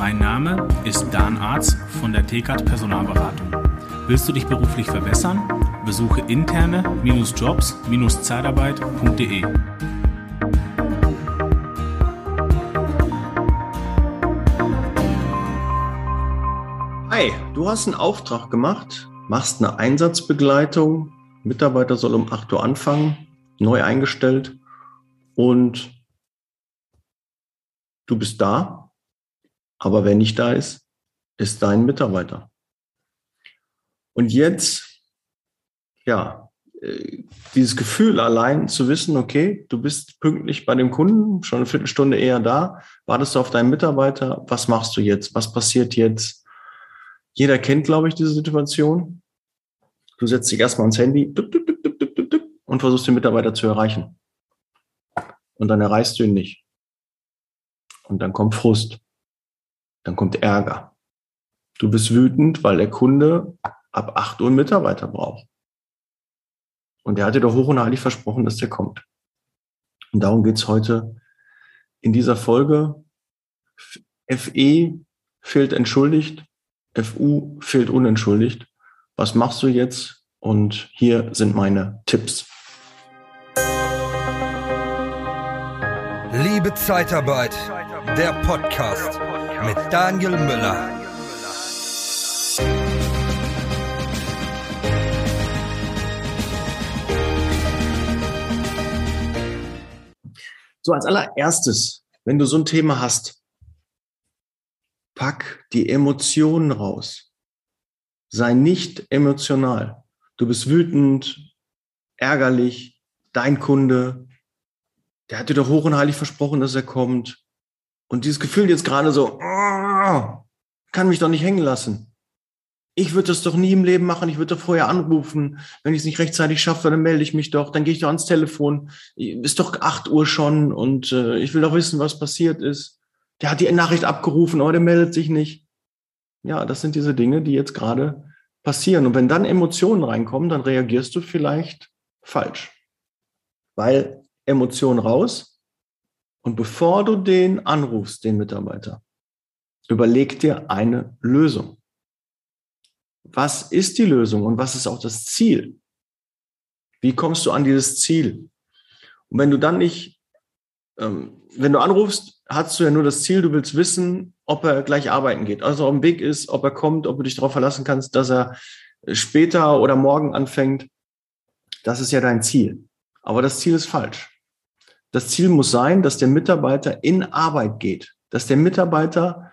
Mein Name ist Dan Arz von der TKAT Personalberatung. Willst du dich beruflich verbessern? Besuche interne-jobs-zeitarbeit.de. Hi, du hast einen Auftrag gemacht, machst eine Einsatzbegleitung, Mitarbeiter soll um 8 Uhr anfangen, neu eingestellt und du bist da, aber wer nicht da ist, ist dein Mitarbeiter. Und jetzt, ja, äh, dieses Gefühl allein zu wissen, okay, du bist pünktlich bei dem Kunden, schon eine Viertelstunde eher da, wartest du auf deinen Mitarbeiter, was machst du jetzt, was passiert jetzt? Jeder kennt, glaube ich, diese Situation. Du setzt dich erstmal ans Handy und versuchst den Mitarbeiter zu erreichen. Und dann erreichst du ihn nicht. Und dann kommt Frust. Dann kommt Ärger. Du bist wütend, weil der Kunde ab 8 Uhr einen Mitarbeiter braucht. Und der hat dir doch hoch und heilig versprochen, dass der kommt. Und darum geht's heute in dieser Folge. FE fehlt entschuldigt, FU fehlt unentschuldigt. Was machst du jetzt? Und hier sind meine Tipps. Liebe Zeitarbeit der Podcast mit Daniel Müller. So, als allererstes, wenn du so ein Thema hast, pack die Emotionen raus. Sei nicht emotional. Du bist wütend, ärgerlich, dein Kunde, der hat dir doch hoch und heilig versprochen, dass er kommt. Und dieses Gefühl jetzt gerade so, oh, kann mich doch nicht hängen lassen. Ich würde das doch nie im Leben machen. Ich würde doch vorher anrufen. Wenn ich es nicht rechtzeitig schaffe, dann melde ich mich doch. Dann gehe ich doch ans Telefon. Ist doch acht Uhr schon und äh, ich will doch wissen, was passiert ist. Der hat die Nachricht abgerufen, aber der meldet sich nicht. Ja, das sind diese Dinge, die jetzt gerade passieren. Und wenn dann Emotionen reinkommen, dann reagierst du vielleicht falsch. Weil Emotionen raus, und bevor du den anrufst, den Mitarbeiter, überleg dir eine Lösung. Was ist die Lösung und was ist auch das Ziel? Wie kommst du an dieses Ziel? Und wenn du dann nicht, ähm, wenn du anrufst, hast du ja nur das Ziel, du willst wissen, ob er gleich arbeiten geht. Also ob er im Weg ist, ob er kommt, ob du dich darauf verlassen kannst, dass er später oder morgen anfängt. Das ist ja dein Ziel. Aber das Ziel ist falsch. Das Ziel muss sein, dass der Mitarbeiter in Arbeit geht, dass der Mitarbeiter,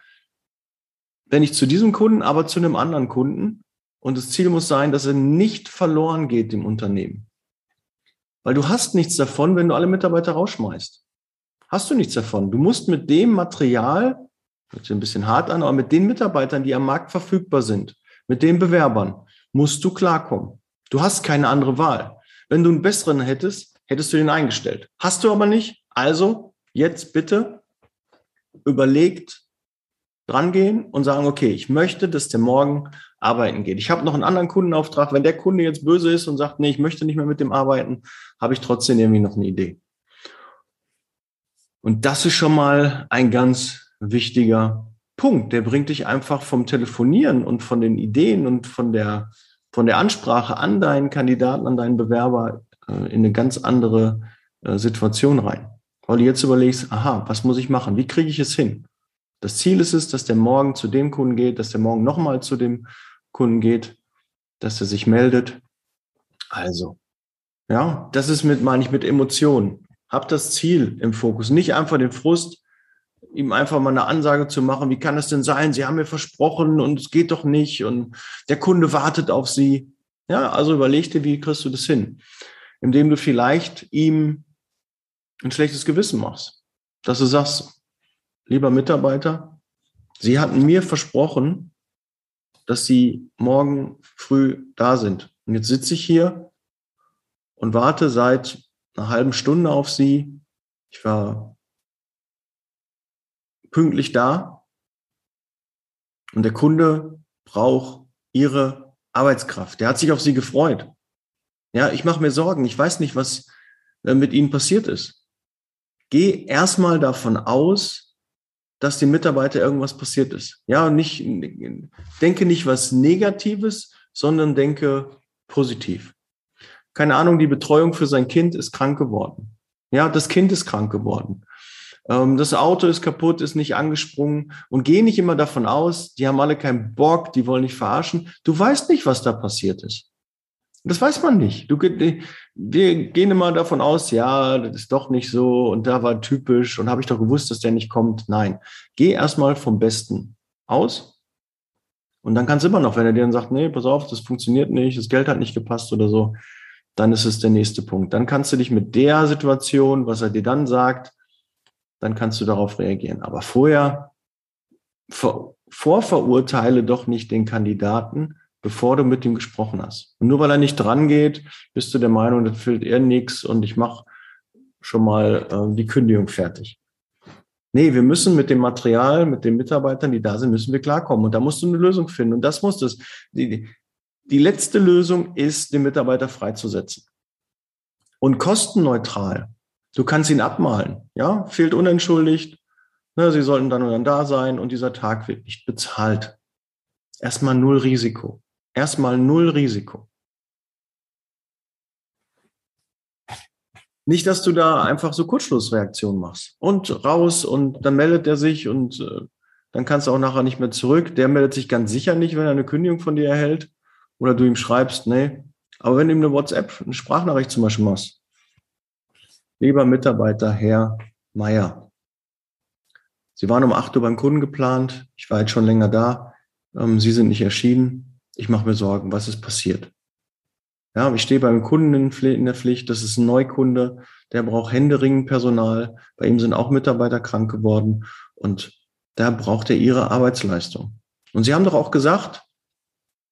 wenn nicht zu diesem Kunden, aber zu einem anderen Kunden, und das Ziel muss sein, dass er nicht verloren geht im Unternehmen. Weil du hast nichts davon, wenn du alle Mitarbeiter rausschmeißt. Hast du nichts davon. Du musst mit dem Material, hört sich ein bisschen hart an, aber mit den Mitarbeitern, die am Markt verfügbar sind, mit den Bewerbern, musst du klarkommen. Du hast keine andere Wahl. Wenn du einen besseren hättest, hättest du den eingestellt. Hast du aber nicht. Also jetzt bitte überlegt drangehen und sagen, okay, ich möchte, dass der morgen arbeiten geht. Ich habe noch einen anderen Kundenauftrag. Wenn der Kunde jetzt böse ist und sagt, nee, ich möchte nicht mehr mit dem arbeiten, habe ich trotzdem irgendwie noch eine Idee. Und das ist schon mal ein ganz wichtiger Punkt. Der bringt dich einfach vom Telefonieren und von den Ideen und von der, von der Ansprache an deinen Kandidaten, an deinen Bewerber äh, in eine ganz andere äh, Situation rein. Weil du jetzt überlegst, aha, was muss ich machen? Wie kriege ich es hin? Das Ziel ist es, dass der morgen zu dem Kunden geht, dass der morgen nochmal zu dem Kunden geht, dass er sich meldet. Also, ja, das ist mit, meine ich, mit Emotionen. Hab das Ziel im Fokus, nicht einfach den Frust, ihm einfach mal eine Ansage zu machen, wie kann es denn sein? Sie haben mir versprochen und es geht doch nicht und der Kunde wartet auf Sie. Ja, also überleg dir, wie kriegst du das hin? Indem du vielleicht ihm ein schlechtes Gewissen machst. Dass du sagst, lieber Mitarbeiter, Sie hatten mir versprochen, dass Sie morgen früh da sind. Und jetzt sitze ich hier und warte seit einer halben Stunde auf Sie. Ich war pünktlich da und der Kunde braucht Ihre Arbeitskraft. Der hat sich auf Sie gefreut. Ja, ich mache mir Sorgen. Ich weiß nicht, was äh, mit ihnen passiert ist. Geh erstmal davon aus, dass dem Mitarbeiter irgendwas passiert ist. Ja, nicht, denke nicht was Negatives, sondern denke positiv. Keine Ahnung, die Betreuung für sein Kind ist krank geworden. Ja, das Kind ist krank geworden. Ähm, das Auto ist kaputt, ist nicht angesprungen und geh nicht immer davon aus, die haben alle keinen Bock, die wollen nicht verarschen. Du weißt nicht, was da passiert ist. Das weiß man nicht. Du, wir gehen immer davon aus, ja, das ist doch nicht so und da war typisch und habe ich doch gewusst, dass der nicht kommt. Nein, geh erstmal vom Besten aus und dann kannst du immer noch, wenn er dir dann sagt, nee, pass auf, das funktioniert nicht, das Geld hat nicht gepasst oder so, dann ist es der nächste Punkt. Dann kannst du dich mit der Situation, was er dir dann sagt, dann kannst du darauf reagieren. Aber vorher vor, vorverurteile doch nicht den Kandidaten, bevor du mit ihm gesprochen hast. Und nur weil er nicht dran geht, bist du der Meinung, das fehlt er nichts und ich mache schon mal äh, die Kündigung fertig. Nee, wir müssen mit dem Material, mit den Mitarbeitern, die da sind, müssen wir klarkommen. Und da musst du eine Lösung finden. Und das muss es. Die, die letzte Lösung ist, den Mitarbeiter freizusetzen. Und kostenneutral. Du kannst ihn abmalen. Ja, fehlt unentschuldigt. Ne, sie sollten dann und dann da sein und dieser Tag wird nicht bezahlt. Erstmal null Risiko. Erstmal null Risiko. Nicht, dass du da einfach so Kurzschlussreaktionen machst und raus und dann meldet er sich und äh, dann kannst du auch nachher nicht mehr zurück. Der meldet sich ganz sicher nicht, wenn er eine Kündigung von dir erhält oder du ihm schreibst, nee. Aber wenn du ihm eine WhatsApp, eine Sprachnachricht zum Beispiel machst, lieber Mitarbeiter Herr Meier, Sie waren um 8 Uhr beim Kunden geplant, ich war jetzt schon länger da, ähm, Sie sind nicht erschienen, ich mache mir Sorgen, was ist passiert. Ja, ich stehe beim Kunden in der Pflicht, das ist ein Neukunde, der braucht händeringend Personal, bei ihm sind auch Mitarbeiter krank geworden und da braucht er ihre Arbeitsleistung. Und Sie haben doch auch gesagt,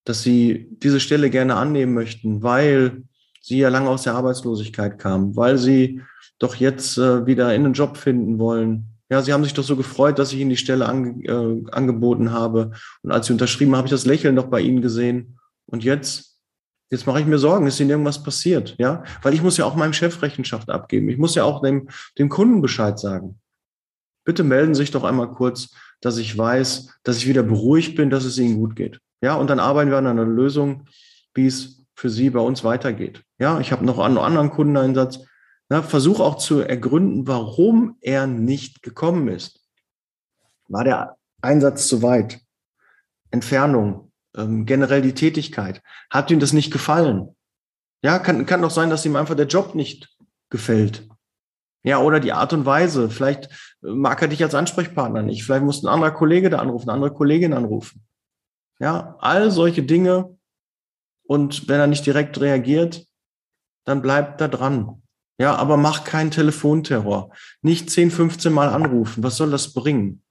dass Sie diese Stelle gerne annehmen möchten, weil Sie ja lange aus der Arbeitslosigkeit kamen, weil Sie doch jetzt äh, wieder in einen Job finden wollen, ja, Sie haben sich doch so gefreut, dass ich Ihnen die Stelle ange, äh, angeboten habe. Und als Sie unterschrieben, habe ich das Lächeln noch bei Ihnen gesehen. Und jetzt, jetzt mache ich mir Sorgen, ist Ihnen irgendwas passiert? Ja, weil ich muss ja auch meinem Chef Rechenschaft abgeben. Ich muss ja auch dem, dem Kunden Bescheid sagen. Bitte melden Sie sich doch einmal kurz, dass ich weiß, dass ich wieder beruhigt bin, dass es Ihnen gut geht. Ja, und dann arbeiten wir an einer Lösung, wie es für Sie bei uns weitergeht. Ja, ich habe noch einen anderen Kundeneinsatz. Na, versuch auch zu ergründen, warum er nicht gekommen ist. War der Einsatz zu weit? Entfernung, ähm, generell die Tätigkeit. Hat ihm das nicht gefallen? Ja, kann, kann doch sein, dass ihm einfach der Job nicht gefällt. Ja, oder die Art und Weise. Vielleicht äh, mag er dich als Ansprechpartner nicht. Vielleicht muss ein anderer Kollege da anrufen, eine andere Kollegin anrufen. Ja, all solche Dinge. Und wenn er nicht direkt reagiert, dann bleibt da dran. Ja, aber mach keinen Telefonterror. Nicht 10, 15 Mal anrufen. Was soll das bringen?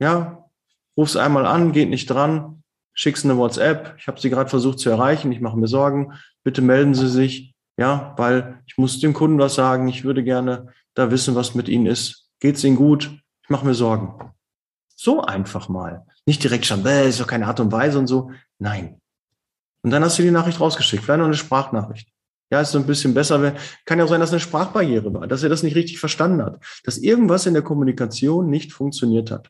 Ja, ruf's einmal an, geht nicht dran, schickst eine WhatsApp. Ich habe Sie gerade versucht zu erreichen. Ich mache mir Sorgen. Bitte melden Sie sich. Ja, weil ich muss dem Kunden was sagen. Ich würde gerne da wissen, was mit Ihnen ist. Geht's Ihnen gut? Ich mache mir Sorgen. So einfach mal. Nicht direkt schon, ist doch keine Art und Weise und so. Nein. Und dann hast du die Nachricht rausgeschickt. Vielleicht noch eine Sprachnachricht. Ja, ist so ein bisschen besser. Kann ja auch sein, dass eine Sprachbarriere war, dass er das nicht richtig verstanden hat, dass irgendwas in der Kommunikation nicht funktioniert hat.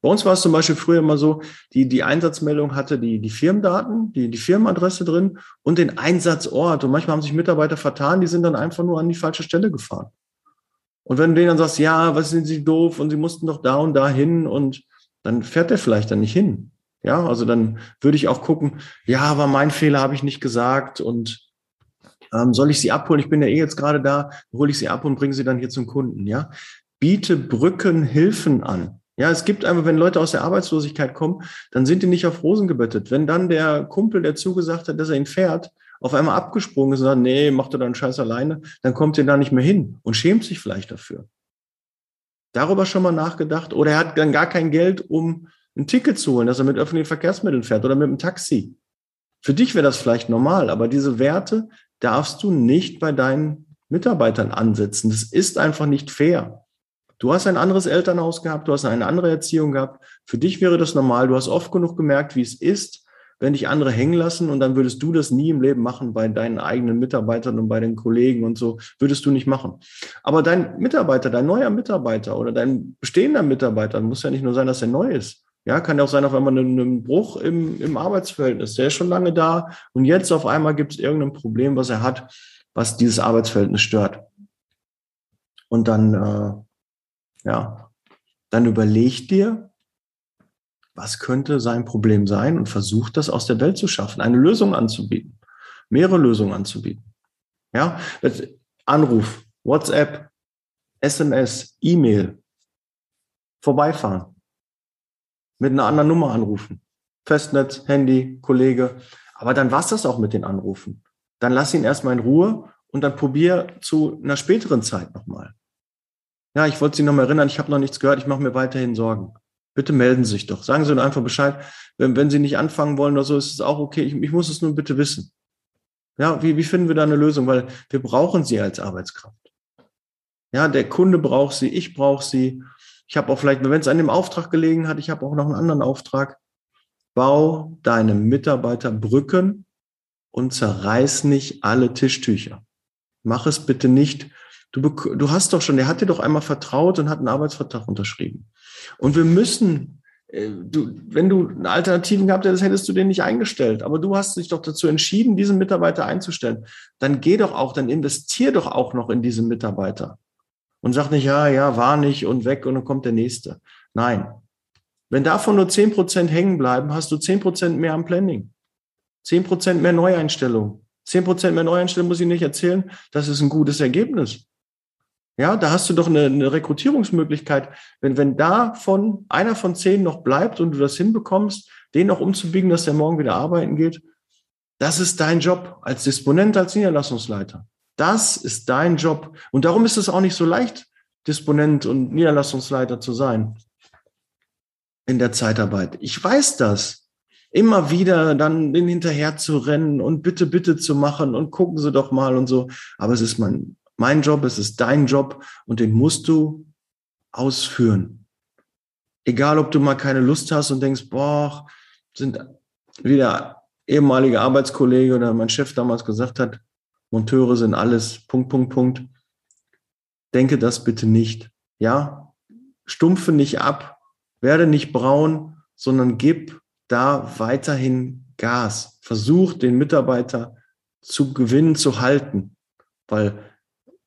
Bei uns war es zum Beispiel früher immer so, die, die Einsatzmeldung hatte die, die Firmendaten, die, die Firmenadresse drin und den Einsatzort. Und manchmal haben sich Mitarbeiter vertan, die sind dann einfach nur an die falsche Stelle gefahren. Und wenn du denen dann sagst, ja, was sind sie doof und sie mussten doch da und da hin und dann fährt er vielleicht dann nicht hin. Ja, also dann würde ich auch gucken, ja, aber mein Fehler habe ich nicht gesagt und ähm, soll ich sie abholen? Ich bin ja eh jetzt gerade da, hole ich sie ab und bringe sie dann hier zum Kunden, ja? Biete Brückenhilfen an. Ja, es gibt einfach, wenn Leute aus der Arbeitslosigkeit kommen, dann sind die nicht auf Rosen gebettet. Wenn dann der Kumpel, der zugesagt hat, dass er ihn fährt, auf einmal abgesprungen ist und sagt, nee, mach doch deinen Scheiß alleine, dann kommt er da nicht mehr hin und schämt sich vielleicht dafür. Darüber schon mal nachgedacht? Oder er hat dann gar kein Geld, um ein Ticket zu holen, dass er mit öffentlichen Verkehrsmitteln fährt oder mit einem Taxi. Für dich wäre das vielleicht normal, aber diese Werte darfst du nicht bei deinen Mitarbeitern ansetzen. Das ist einfach nicht fair. Du hast ein anderes Elternhaus gehabt, du hast eine andere Erziehung gehabt. Für dich wäre das normal. Du hast oft genug gemerkt, wie es ist, wenn dich andere hängen lassen und dann würdest du das nie im Leben machen bei deinen eigenen Mitarbeitern und bei den Kollegen und so, würdest du nicht machen. Aber dein Mitarbeiter, dein neuer Mitarbeiter oder dein bestehender Mitarbeiter, muss ja nicht nur sein, dass er neu ist. Ja, kann ja auch sein, auf einmal ein Bruch im, im Arbeitsverhältnis. Der ist schon lange da und jetzt auf einmal gibt es irgendein Problem, was er hat, was dieses Arbeitsverhältnis stört. Und dann, äh, ja, dann überleg dir, was könnte sein Problem sein und versuch das aus der Welt zu schaffen, eine Lösung anzubieten, mehrere Lösungen anzubieten. Ja, Anruf, WhatsApp, SMS, E-Mail, vorbeifahren, mit einer anderen Nummer anrufen, Festnetz, Handy, Kollege. Aber dann war's das auch mit den Anrufen. Dann lass ihn erstmal in Ruhe und dann probier zu einer späteren Zeit nochmal. Ja, ich wollte Sie noch mal erinnern, ich habe noch nichts gehört, ich mache mir weiterhin Sorgen. Bitte melden Sie sich doch. Sagen Sie nur einfach Bescheid. Wenn, wenn Sie nicht anfangen wollen oder so, ist es auch okay. Ich, ich muss es nur bitte wissen. Ja, wie, wie finden wir da eine Lösung? Weil wir brauchen Sie als Arbeitskraft. Ja, der Kunde braucht Sie, ich brauche Sie. Ich habe auch vielleicht, wenn es an dem Auftrag gelegen hat, ich habe auch noch einen anderen Auftrag. Bau deinem Mitarbeiter Brücken und zerreiß nicht alle Tischtücher. Mach es bitte nicht Du, du hast doch schon, der hat dir doch einmal vertraut und hat einen Arbeitsvertrag unterschrieben. Und wir müssen, äh, du, wenn du eine Alternative gehabt hättest, hättest du den nicht eingestellt. Aber du hast dich doch dazu entschieden, diesen Mitarbeiter einzustellen. Dann geh doch auch, dann investier doch auch noch in diesen Mitarbeiter. Und sag nicht, ja, ja, war nicht und weg und dann kommt der nächste. Nein. Wenn davon nur zehn Prozent hängen bleiben, hast du zehn Prozent mehr am Planning. Zehn Prozent mehr Neueinstellung. Zehn Prozent mehr Neueinstellung muss ich nicht erzählen. Das ist ein gutes Ergebnis. Ja, da hast du doch eine, eine Rekrutierungsmöglichkeit. Wenn, wenn davon einer von zehn noch bleibt und du das hinbekommst, den noch umzubiegen, dass der morgen wieder arbeiten geht, das ist dein Job als Disponent, als Niederlassungsleiter. Das ist dein Job. Und darum ist es auch nicht so leicht, Disponent und Niederlassungsleiter zu sein in der Zeitarbeit. Ich weiß das. Immer wieder dann den hinterher zu rennen und bitte, bitte zu machen und gucken Sie doch mal und so. Aber es ist mein mein Job, es ist dein Job und den musst du ausführen. Egal, ob du mal keine Lust hast und denkst, boah, sind wieder ehemalige Arbeitskollege oder mein Chef damals gesagt hat, Monteure sind alles, Punkt, Punkt, Punkt. Denke das bitte nicht. Ja, stumpfe nicht ab, werde nicht braun, sondern gib da weiterhin Gas. Versuch den Mitarbeiter zu gewinnen, zu halten, weil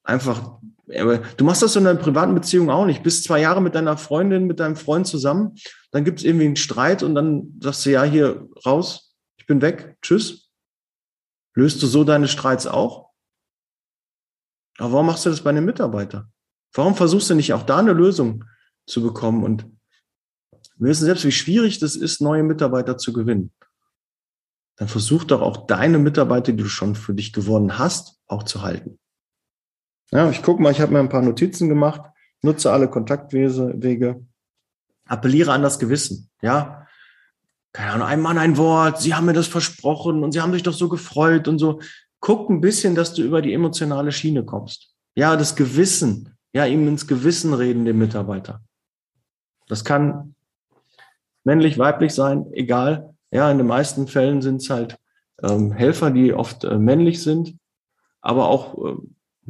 einfach, du machst das in deiner privaten Beziehung auch nicht. Bist zwei Jahre mit deiner Freundin, mit deinem Freund zusammen, dann gibt es irgendwie einen Streit und dann sagst du, ja, hier raus, ich bin weg, tschüss. Löst du so deine Streits auch? Aber warum machst du das bei einem Mitarbeiter? Warum versuchst du nicht auch da eine Lösung zu bekommen? Und wir wissen selbst, wie schwierig das ist, neue Mitarbeiter zu gewinnen. Dann versuch doch auch deine Mitarbeiter, die du schon für dich gewonnen hast, auch zu halten. Ja, ich gucke mal, ich habe mir ein paar Notizen gemacht, nutze alle Kontaktwege, appelliere an das Gewissen. Ja, keine Ahnung, ein Mann, ein Wort, Sie haben mir das versprochen und Sie haben sich doch so gefreut und so. Guck ein bisschen, dass du über die emotionale Schiene kommst. Ja, das Gewissen, ja, ihm ins Gewissen reden, dem Mitarbeiter. Das kann männlich, weiblich sein, egal. Ja, in den meisten Fällen sind es halt ähm, Helfer, die oft äh, männlich sind, aber auch äh,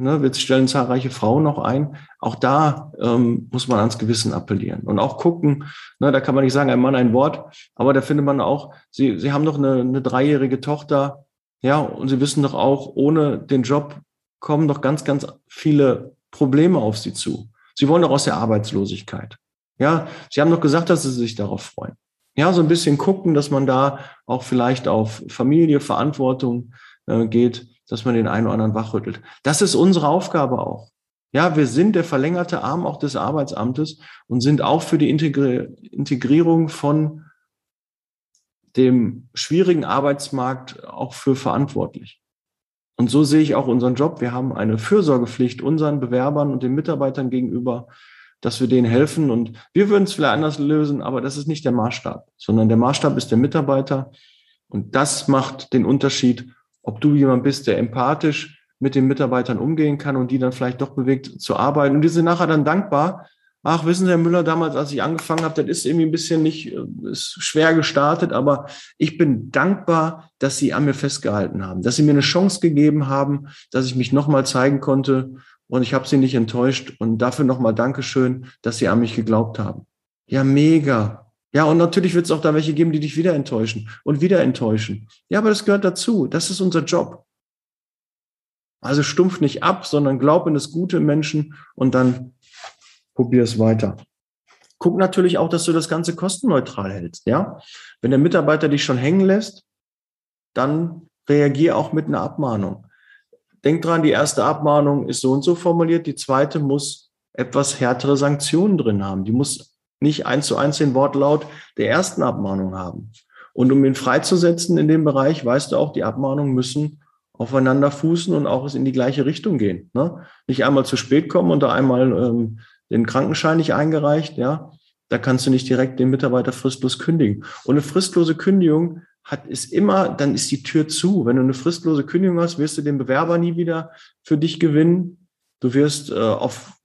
Ne, wir stellen zahlreiche Frauen noch ein. Auch da ähm, muss man ans Gewissen appellieren und auch gucken. Ne, da kann man nicht sagen, ein Mann ein Wort, aber da findet man auch, Sie, Sie haben doch eine, eine dreijährige Tochter, ja, und Sie wissen doch auch, ohne den Job kommen doch ganz, ganz viele Probleme auf Sie zu. Sie wollen doch aus der Arbeitslosigkeit. Ja, Sie haben doch gesagt, dass Sie sich darauf freuen. Ja, so ein bisschen gucken, dass man da auch vielleicht auf Familie, Verantwortung äh, geht dass man den einen oder anderen wachrüttelt. Das ist unsere Aufgabe auch. Ja, wir sind der verlängerte Arm auch des Arbeitsamtes und sind auch für die Integri Integrierung von dem schwierigen Arbeitsmarkt auch für verantwortlich. Und so sehe ich auch unseren Job. Wir haben eine Fürsorgepflicht unseren Bewerbern und den Mitarbeitern gegenüber, dass wir denen helfen. Und wir würden es vielleicht anders lösen, aber das ist nicht der Maßstab, sondern der Maßstab ist der Mitarbeiter. Und das macht den Unterschied, ob du jemand bist, der empathisch mit den Mitarbeitern umgehen kann und die dann vielleicht doch bewegt zu arbeiten. Und die sind nachher dann dankbar, ach, wissen Sie, Herr Müller, damals, als ich angefangen habe, das ist irgendwie ein bisschen nicht, äh, ist schwer gestartet, aber ich bin dankbar, dass Sie an mir festgehalten haben, dass Sie mir eine Chance gegeben haben, dass ich mich nochmal zeigen konnte und ich habe Sie nicht enttäuscht und dafür nochmal Dankeschön, dass Sie an mich geglaubt haben. Ja, mega. Ja, und natürlich wird es auch da welche geben, die dich wieder enttäuschen und wieder enttäuschen. Ja, aber das gehört dazu. Das ist unser Job. Also stumpf nicht ab, sondern glaub in das Gute im Menschen und dann probier es weiter. Guck natürlich auch, dass du das Ganze kostenneutral hältst, ja. Wenn der Mitarbeiter dich schon hängen lässt, dann reagier auch mit einer Abmahnung. Denk dran, die erste Abmahnung ist so und so formuliert, die zweite muss etwas härtere Sanktionen drin haben. Die muss nicht eins zu eins den Wortlaut der ersten Abmahnung haben. Und um ihn freizusetzen in dem Bereich, weißt du auch, die Abmahnungen müssen aufeinander fußen und auch in die gleiche Richtung gehen. Ne? Nicht einmal zu spät kommen und da einmal ähm, den Krankenschein nicht eingereicht, ja, da kannst du nicht direkt den Mitarbeiter fristlos kündigen. Und eine fristlose Kündigung hat ist immer, dann ist die Tür zu. Wenn du eine fristlose Kündigung hast, wirst du den Bewerber nie wieder für dich gewinnen. Du wirst äh, auf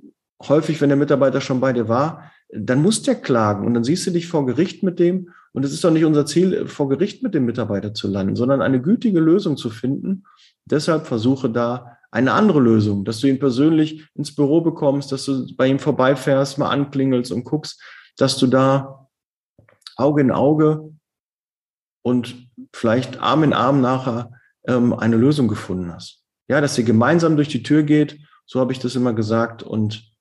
häufig, wenn der Mitarbeiter schon bei dir war, dann muss der klagen und dann siehst du dich vor Gericht mit dem. Und es ist doch nicht unser Ziel, vor Gericht mit dem Mitarbeiter zu landen, sondern eine gütige Lösung zu finden. Deshalb versuche da eine andere Lösung, dass du ihn persönlich ins Büro bekommst, dass du bei ihm vorbeifährst, mal anklingelst und guckst, dass du da Auge in Auge und vielleicht Arm in Arm nachher ähm, eine Lösung gefunden hast. Ja, dass ihr gemeinsam durch die Tür geht, so habe ich das immer gesagt. Und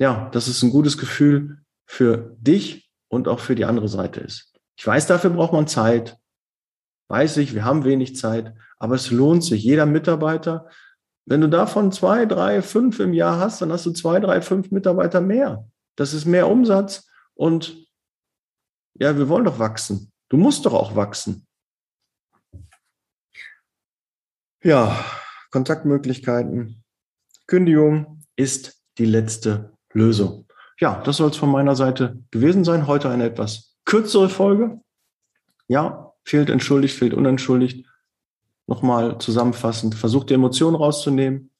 ja, dass es ein gutes Gefühl für dich und auch für die andere Seite ist. Ich weiß, dafür braucht man Zeit. Weiß ich, wir haben wenig Zeit, aber es lohnt sich. Jeder Mitarbeiter, wenn du davon zwei, drei, fünf im Jahr hast, dann hast du zwei, drei, fünf Mitarbeiter mehr. Das ist mehr Umsatz und ja, wir wollen doch wachsen. Du musst doch auch wachsen. Ja, Kontaktmöglichkeiten. Kündigung ist die letzte Lösung. Ja, das soll es von meiner Seite gewesen sein. Heute eine etwas kürzere Folge. Ja, fehlt entschuldigt, fehlt unentschuldigt. Nochmal zusammenfassend, versuch die Emotionen rauszunehmen.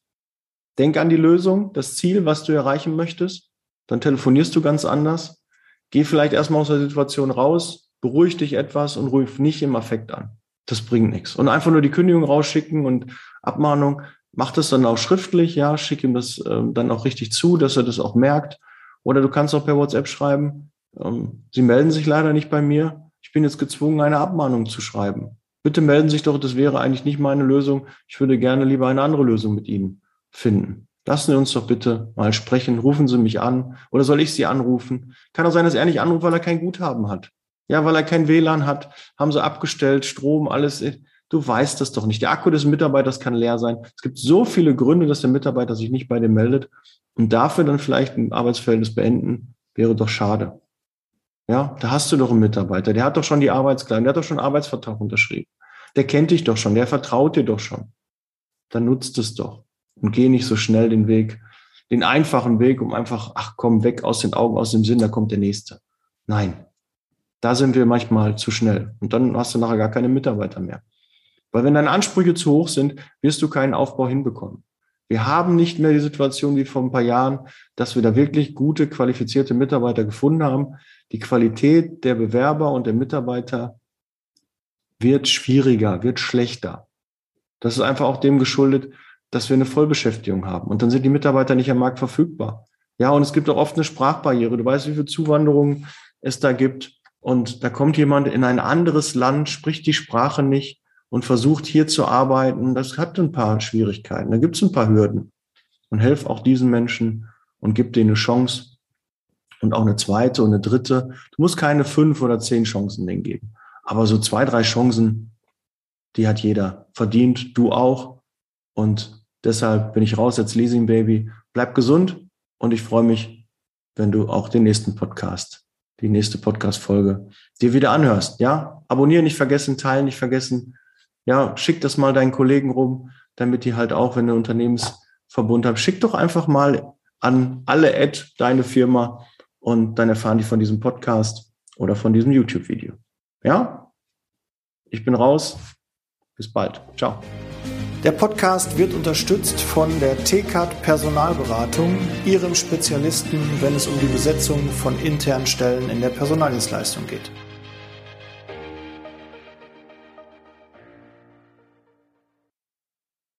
Denk an die Lösung, das Ziel, was du erreichen möchtest. Dann telefonierst du ganz anders. Geh vielleicht erstmal aus der Situation raus, beruhig dich etwas und ruf nicht im Affekt an. Das bringt nichts. Und einfach nur die Kündigung rausschicken und Abmahnung, mach das dann auch schriftlich, ja, schick ihm das ähm, dann auch richtig zu, dass er das auch merkt. Oder du kannst auch per WhatsApp schreiben, ähm, Sie melden sich leider nicht bei mir. Ich bin jetzt gezwungen, eine Abmahnung zu schreiben. Bitte melden sich doch, das wäre eigentlich nicht meine Lösung. Ich würde gerne lieber eine andere Lösung mit Ihnen finden. Lassen Sie uns doch bitte mal sprechen. Rufen Sie mich an. Oder soll ich Sie anrufen? Kann auch sein, dass er nicht anruft, weil er kein Guthaben hat. Ja, weil er kein WLAN hat, haben sie abgestellt, Strom, alles. Du weißt das doch nicht. Der Akku des Mitarbeiters kann leer sein. Es gibt so viele Gründe, dass der Mitarbeiter sich nicht bei dir meldet. Und dafür dann vielleicht ein Arbeitsverhältnis beenden, wäre doch schade. Ja, da hast du doch einen Mitarbeiter. Der hat doch schon die Arbeitskleidung, der hat doch schon einen Arbeitsvertrag unterschrieben. Der kennt dich doch schon, der vertraut dir doch schon. Dann nutzt es doch. Und geh nicht so schnell den Weg, den einfachen Weg, um einfach, ach komm, weg aus den Augen, aus dem Sinn, da kommt der Nächste. Nein. Da sind wir manchmal zu schnell. Und dann hast du nachher gar keine Mitarbeiter mehr. Weil wenn deine Ansprüche zu hoch sind, wirst du keinen Aufbau hinbekommen. Wir haben nicht mehr die Situation wie vor ein paar Jahren, dass wir da wirklich gute, qualifizierte Mitarbeiter gefunden haben. Die Qualität der Bewerber und der Mitarbeiter wird schwieriger, wird schlechter. Das ist einfach auch dem geschuldet, dass wir eine Vollbeschäftigung haben. Und dann sind die Mitarbeiter nicht am Markt verfügbar. Ja, und es gibt auch oft eine Sprachbarriere. Du weißt, wie viele Zuwanderungen es da gibt. Und da kommt jemand in ein anderes Land, spricht die Sprache nicht und versucht hier zu arbeiten, das hat ein paar Schwierigkeiten, da gibt es ein paar Hürden. Und helf auch diesen Menschen und gib denen eine Chance und auch eine zweite und eine dritte. Du musst keine fünf oder zehn Chancen denen geben. Aber so zwei, drei Chancen, die hat jeder verdient, du auch. Und deshalb bin ich raus als Leasing Baby. Bleib gesund und ich freue mich, wenn du auch den nächsten Podcast, die nächste Podcast-Folge dir wieder anhörst. Ja, abonnieren nicht vergessen, teilen nicht vergessen ja, schick das mal deinen Kollegen rum, damit die halt auch, wenn du Unternehmensverbund hast, schick doch einfach mal an alle Ad deine Firma und dann erfahren die von diesem Podcast oder von diesem YouTube-Video. Ja? Ich bin raus. Bis bald. Ciao. Der Podcast wird unterstützt von der TCAT Personalberatung, ihrem Spezialisten, wenn es um die Besetzung von internen Stellen in der Personaldienstleistung geht.